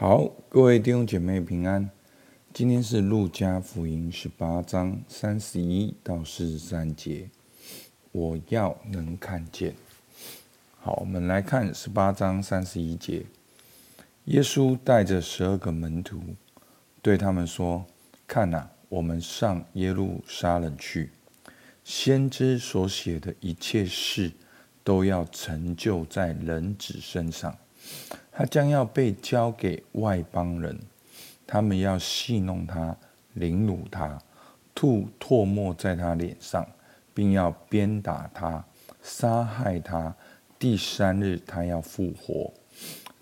好，各位弟兄姐妹平安。今天是路加福音十八章三十一到四十三节。我要能看见。好，我们来看十八章三十一节。耶稣带着十二个门徒，对他们说：“看哪，我们上耶路撒冷去，先知所写的一切事，都要成就在人子身上。”他将要被交给外邦人，他们要戏弄他、凌辱他、吐唾沫在他脸上，并要鞭打他、杀害他。第三日，他要复活。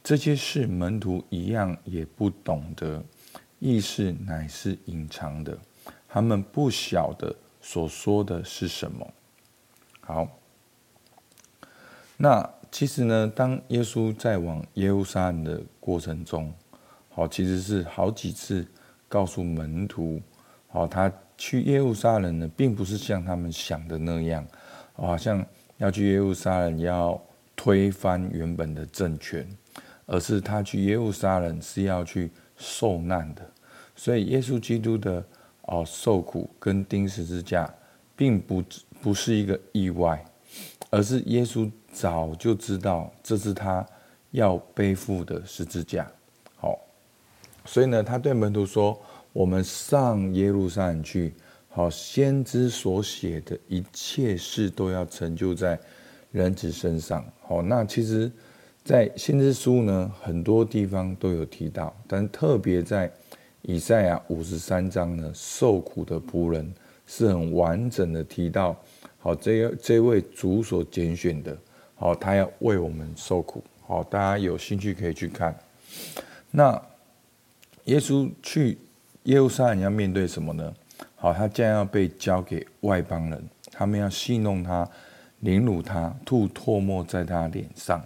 这些事门徒一样也不懂得，意思乃是隐藏的，他们不晓得所说的是什么。好，那。其实呢，当耶稣在往耶路撒冷的过程中，好，其实是好几次告诉门徒，好，他去耶路撒冷呢，并不是像他们想的那样，好像要去耶路撒冷要推翻原本的政权，而是他去耶路撒冷是要去受难的。所以，耶稣基督的哦受苦跟钉十字架，并不不是一个意外，而是耶稣。早就知道这是他要背负的十字架，好，所以呢，他对门徒说：“我们上耶路撒冷去，好，先知所写的一切事都要成就在人子身上。”好，那其实，在先知书呢，很多地方都有提到，但特别在以赛亚五十三章呢，受苦的仆人是很完整的提到，好，这这位主所拣选的。好，他要为我们受苦。好，大家有兴趣可以去看。那耶稣去耶路撒冷要面对什么呢？好，他将要被交给外邦人，他们要戏弄他、凌辱他、吐唾沫在他脸上，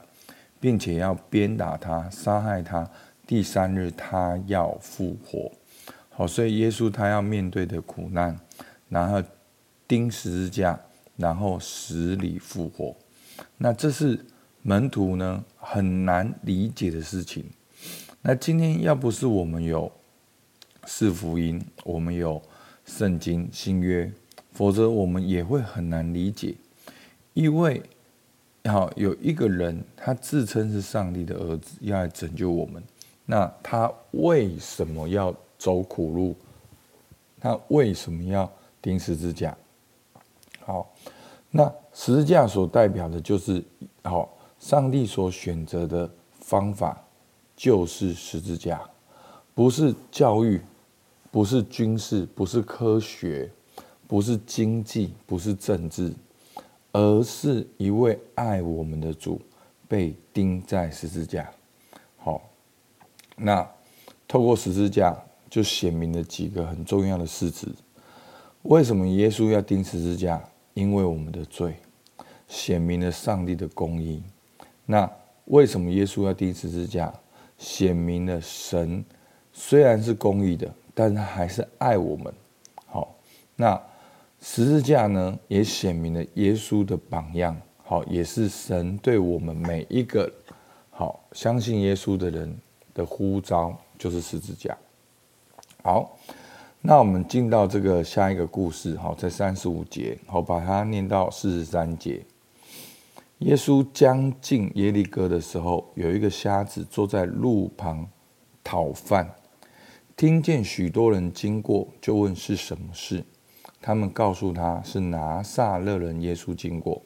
并且要鞭打他、杀害他。第三日，他要复活。好，所以耶稣他要面对的苦难，然后钉十字架，然后死里复活。那这是门徒呢很难理解的事情。那今天要不是我们有四福音，我们有圣经新约，否则我们也会很难理解。因为好有一个人，他自称是上帝的儿子，要来拯救我们。那他为什么要走苦路？他为什么要钉十字架？好。那十字架所代表的就是，好，上帝所选择的方法就是十字架，不是教育，不是军事，不是科学，不是经济，不是政治，而是一位爱我们的主被钉在十字架。好，那透过十字架就显明了几个很重要的事实。为什么耶稣要钉十字架？因为我们的罪，显明了上帝的公义。那为什么耶稣要钉十字架？显明了神虽然是公义的，但是他还是爱我们。好，那十字架呢，也显明了耶稣的榜样。好，也是神对我们每一个好相信耶稣的人的呼召，就是十字架。好。那我们进到这个下一个故事，好，在三十五节，好，把它念到四十三节。耶稣将近耶利哥的时候，有一个瞎子坐在路旁讨饭，听见许多人经过，就问是什么事。他们告诉他是拿撒勒人耶稣经过，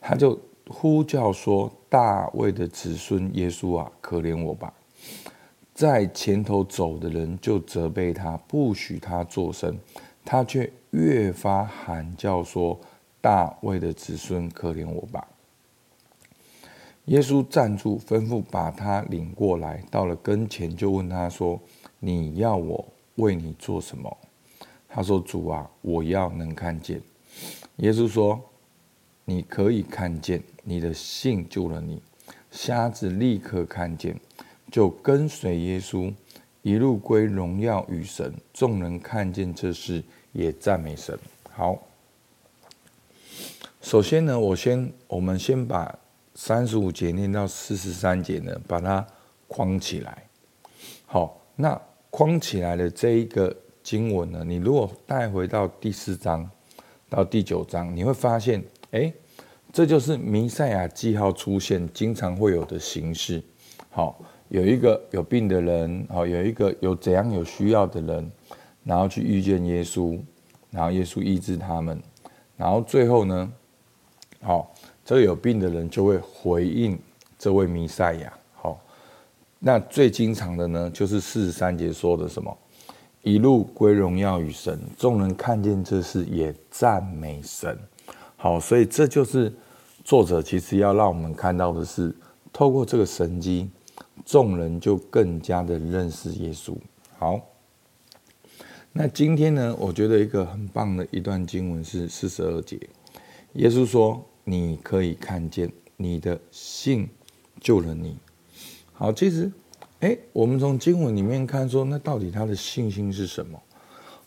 他就呼叫说：“大卫的子孙耶稣啊，可怜我吧！”在前头走的人就责备他，不许他作声，他却越发喊叫说：“大卫的子孙，可怜我吧！”耶稣站住，吩咐把他领过来，到了跟前就问他说：“你要我为你做什么？”他说：“主啊，我要能看见。”耶稣说：“你可以看见，你的信救了你。”瞎子立刻看见。就跟随耶稣，一路归荣耀与神。众人看见这事，也赞美神。好，首先呢，我先我们先把三十五节念到四十三节呢，把它框起来。好，那框起来的这一个经文呢，你如果带回到第四章到第九章，你会发现，哎，这就是弥赛亚记号出现经常会有的形式。好，有一个有病的人，好，有一个有怎样有需要的人，然后去遇见耶稣，然后耶稣医治他们，然后最后呢，好，这个有病的人就会回应这位弥赛亚。好那最经常的呢，就是四十三节说的什么，一路归荣耀与神，众人看见这事也赞美神。好，所以这就是作者其实要让我们看到的是，透过这个神迹，众人就更加的认识耶稣。好，那今天呢，我觉得一个很棒的一段经文是四十二节，耶稣说：“你可以看见，你的信救了你。”好，其实，哎，我们从经文里面看说，那到底他的信心是什么？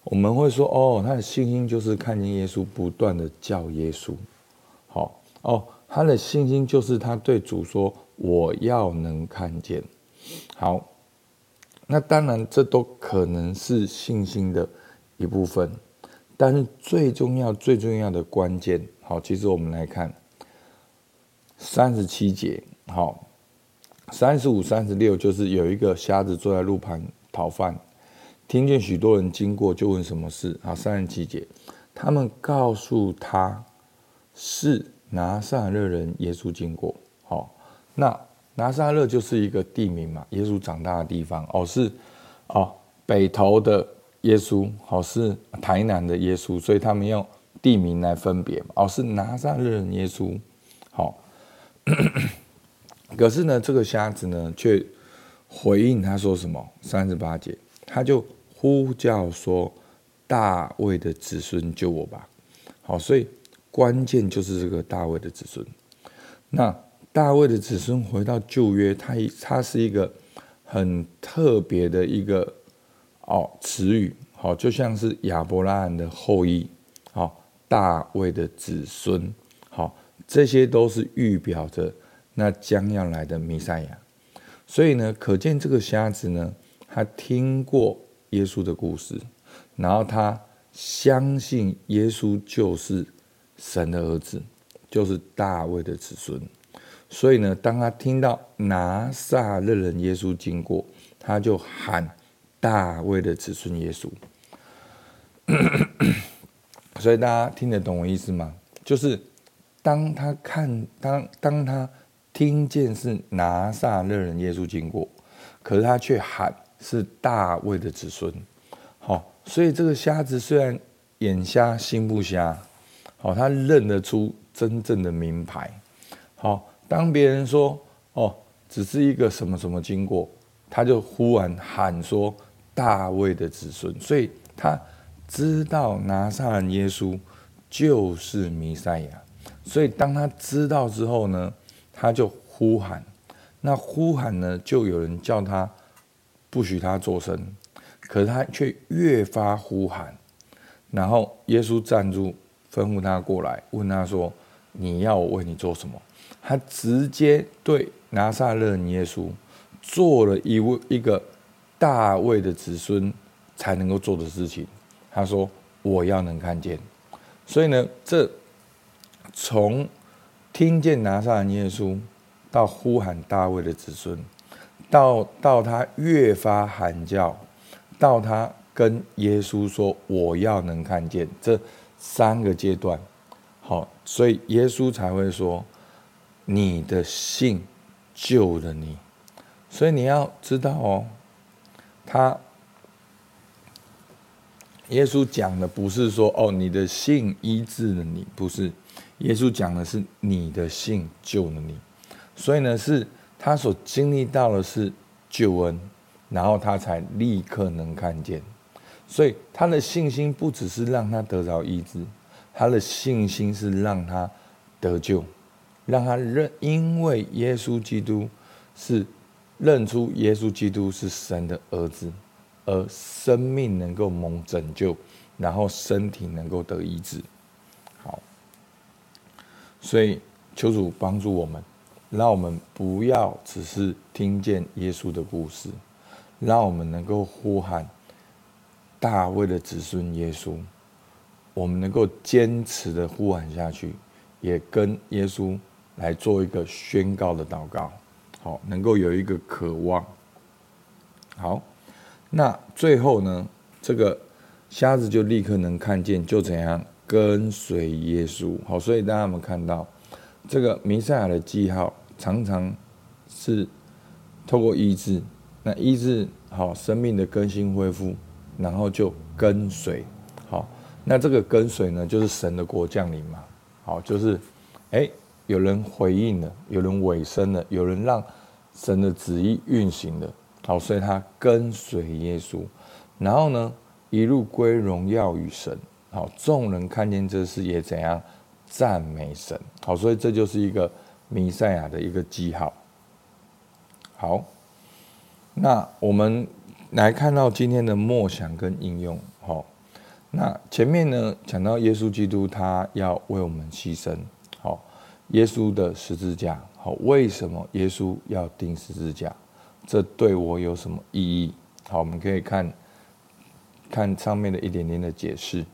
我们会说，哦，他的信心就是看见耶稣，不断的叫耶稣。好，哦，他的信心就是他对主说：“我要能看见。”好，那当然这都可能是信心的一部分，但是最重要、最重要的关键，好，其实我们来看三十七节，好。三十五、三十六，就是有一个瞎子坐在路旁讨饭，听见许多人经过，就问什么事。啊，三十七节，他们告诉他是拿撒勒人耶稣经过。好，那拿撒勒就是一个地名嘛，耶稣长大的地方。哦，是哦，北投的耶稣，好，是台南的耶稣，所以他们用地名来分别。哦，是拿撒勒人耶稣。好。可是呢，这个瞎子呢，却回应他说什么？三十八节，他就呼叫说：“大卫的子孙，救我吧！”好，所以关键就是这个大卫的子孙。那大卫的子孙回到旧约，他一他是一个很特别的一个哦词语，好，就像是亚伯拉罕的后裔，好，大卫的子孙，好，这些都是预表着。那将要来的弥赛亚，所以呢，可见这个瞎子呢，他听过耶稣的故事，然后他相信耶稣就是神的儿子，就是大卫的子孙。所以呢，当他听到拿撒勒人耶稣经过，他就喊大卫的子孙耶稣。所以大家听得懂我意思吗？就是当他看，当当他。听见是拿撒勒人耶稣经过，可是他却喊是大卫的子孙。好，所以这个瞎子虽然眼瞎心不瞎，哦，他认得出真正的名牌。好，当别人说哦，只是一个什么什么经过，他就忽然喊说大卫的子孙，所以他知道拿撒勒耶稣就是弥赛亚。所以当他知道之后呢，他就呼喊，那呼喊呢，就有人叫他不许他作声，可是他却越发呼喊。然后耶稣站住，吩咐他过来，问他说：“你要我为你做什么？”他直接对拿撒勒耶稣做了一位一个大卫的子孙才能够做的事情。他说：“我要能看见。”所以呢，这从。听见拿撒勒耶稣，到呼喊大卫的子孙，到到他越发喊叫，到他跟耶稣说：“我要能看见。”这三个阶段，好，所以耶稣才会说：“你的信救了你。”所以你要知道哦，他耶稣讲的不是说：“哦，你的信医治了你。”不是。耶稣讲的是你的信救了你，所以呢，是他所经历到的是救恩，然后他才立刻能看见。所以他的信心不只是让他得着医治，他的信心是让他得救，让他认，因为耶稣基督是认出耶稣基督是神的儿子，而生命能够蒙拯救，然后身体能够得医治。好所以，求主帮助我们，让我们不要只是听见耶稣的故事，让我们能够呼喊大卫的子孙耶稣，我们能够坚持的呼喊下去，也跟耶稣来做一个宣告的祷告，好，能够有一个渴望。好，那最后呢，这个瞎子就立刻能看见，就怎样跟随耶稣。好，所以大家有没有看到这个弥赛亚的记号，常常是透过医治，那医治好生命的更新恢复，然后就跟随。好，那这个跟随呢，就是神的国降临嘛。好，就是哎。有人回应了，有人委身了，有人让神的旨意运行了。好，所以他跟随耶稣，然后呢，一路归荣耀与神。好，众人看见这事也怎样赞美神。好，所以这就是一个弥赛亚的一个记号。好，那我们来看到今天的默想跟应用。好，那前面呢讲到耶稣基督，他要为我们牺牲。好。耶稣的十字架，好，为什么耶稣要钉十字架？这对我有什么意义？好，我们可以看看上面的一点点的解释。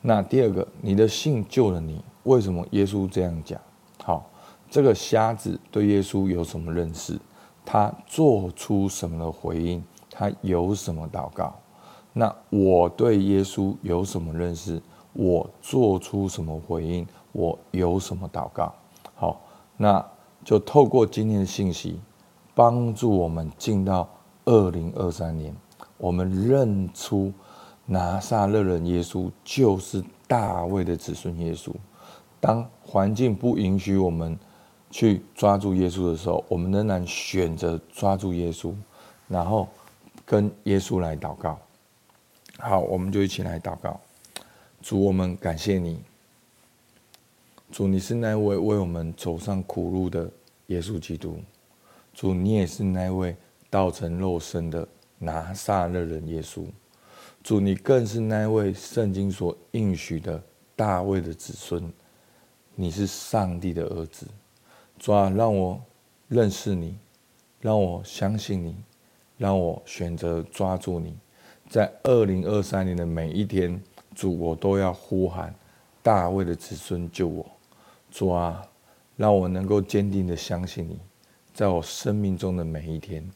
那第二个，你的信救了你，为什么耶稣这样讲？好，这个瞎子对耶稣有什么认识？他做出什么的回应？他有什么祷告？那我对耶稣有什么认识？我做出什么回应？我有什么祷告？好，那就透过今天的信息，帮助我们进到二零二三年，我们认出拿撒勒人耶稣就是大卫的子孙耶稣。当环境不允许我们去抓住耶稣的时候，我们仍然选择抓住耶稣，然后跟耶稣来祷告。好，我们就一起来祷告。主，我们感谢你。主，你是那位为我们走上苦路的耶稣基督。主，你也是那位道成肉身的拿撒勒人耶稣。主，你更是那位圣经所应许的大卫的子孙。你是上帝的儿子。主啊，让我认识你，让我相信你，让我选择抓住你。在二零二三年的每一天，主，我都要呼喊大卫的子孙救我。主啊，让我能够坚定的相信你，在我生命中的每一天。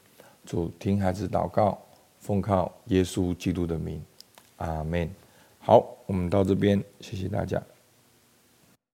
主，听孩子祷告，奉靠耶稣基督的名，阿门。好，我们到这边，谢谢大家。